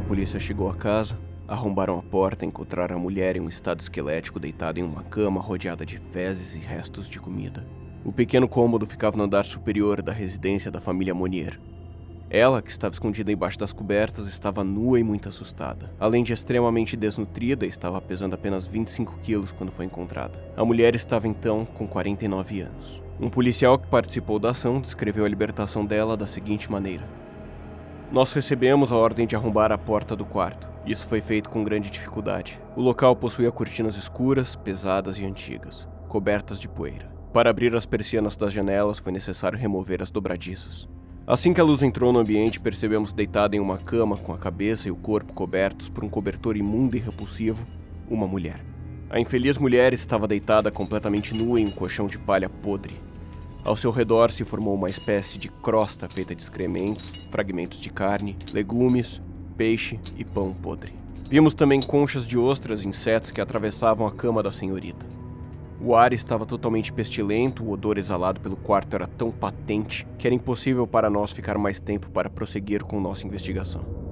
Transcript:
polícia chegou à casa, arrombaram a porta e encontraram a mulher em um estado esquelético deitada em uma cama rodeada de fezes e restos de comida. O pequeno cômodo ficava no andar superior da residência da família Monier. Ela, que estava escondida embaixo das cobertas, estava nua e muito assustada. Além de extremamente desnutrida, estava pesando apenas 25 quilos quando foi encontrada. A mulher estava então com 49 anos. Um policial que participou da ação descreveu a libertação dela da seguinte maneira: Nós recebemos a ordem de arrombar a porta do quarto. Isso foi feito com grande dificuldade. O local possuía cortinas escuras, pesadas e antigas, cobertas de poeira. Para abrir as persianas das janelas foi necessário remover as dobradiças. Assim que a luz entrou no ambiente, percebemos deitada em uma cama com a cabeça e o corpo cobertos por um cobertor imundo e repulsivo, uma mulher. A infeliz mulher estava deitada completamente nua em um colchão de palha podre. Ao seu redor se formou uma espécie de crosta feita de excrementos, fragmentos de carne, legumes, peixe e pão podre. Vimos também conchas de ostras e insetos que atravessavam a cama da senhorita. O ar estava totalmente pestilento, o odor exalado pelo quarto era tão patente que era impossível para nós ficar mais tempo para prosseguir com nossa investigação.